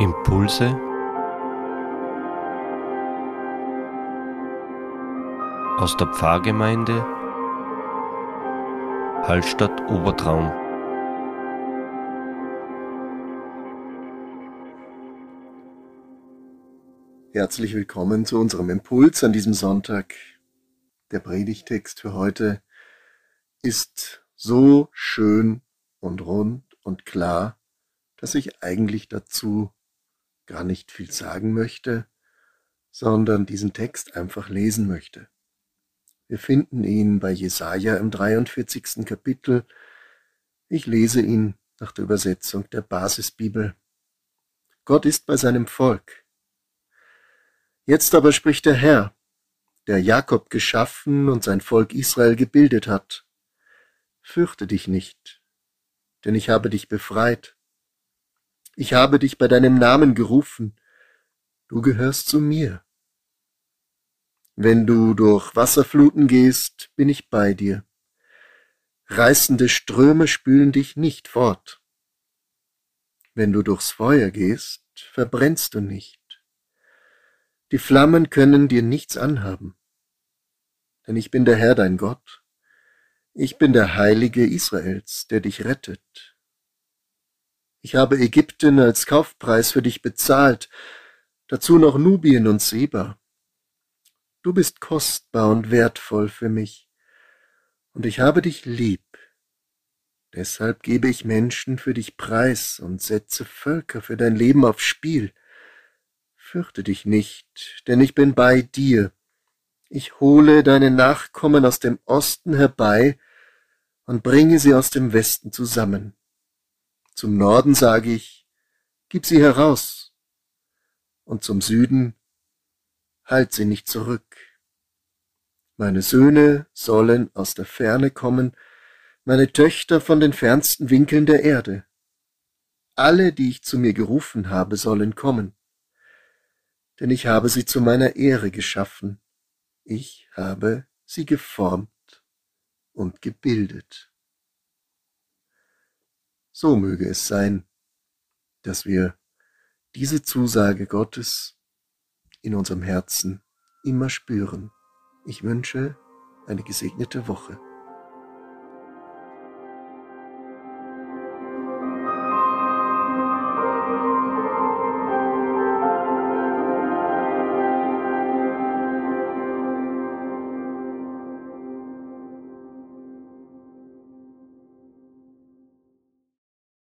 Impulse aus der Pfarrgemeinde Hallstatt Obertraum. Herzlich willkommen zu unserem Impuls an diesem Sonntag. Der Predigtext für heute ist so schön und rund und klar, dass ich eigentlich dazu gar nicht viel sagen möchte, sondern diesen Text einfach lesen möchte. Wir finden ihn bei Jesaja im 43. Kapitel. Ich lese ihn nach der Übersetzung der Basisbibel. Gott ist bei seinem Volk. Jetzt aber spricht der Herr, der Jakob geschaffen und sein Volk Israel gebildet hat. Fürchte dich nicht, denn ich habe dich befreit. Ich habe dich bei deinem Namen gerufen. Du gehörst zu mir. Wenn du durch Wasserfluten gehst, bin ich bei dir. Reißende Ströme spülen dich nicht fort. Wenn du durchs Feuer gehst, verbrennst du nicht. Die Flammen können dir nichts anhaben. Denn ich bin der Herr dein Gott. Ich bin der Heilige Israels, der dich rettet. Ich habe Ägypten als Kaufpreis für dich bezahlt, dazu noch Nubien und Seba. Du bist kostbar und wertvoll für mich, und ich habe dich lieb. Deshalb gebe ich Menschen für dich preis und setze Völker für dein Leben aufs Spiel. Fürchte dich nicht, denn ich bin bei dir. Ich hole deine Nachkommen aus dem Osten herbei und bringe sie aus dem Westen zusammen. Zum Norden sage ich, gib sie heraus, und zum Süden, halt sie nicht zurück. Meine Söhne sollen aus der Ferne kommen, meine Töchter von den fernsten Winkeln der Erde. Alle, die ich zu mir gerufen habe, sollen kommen, denn ich habe sie zu meiner Ehre geschaffen, ich habe sie geformt und gebildet. So möge es sein, dass wir diese Zusage Gottes in unserem Herzen immer spüren. Ich wünsche eine gesegnete Woche.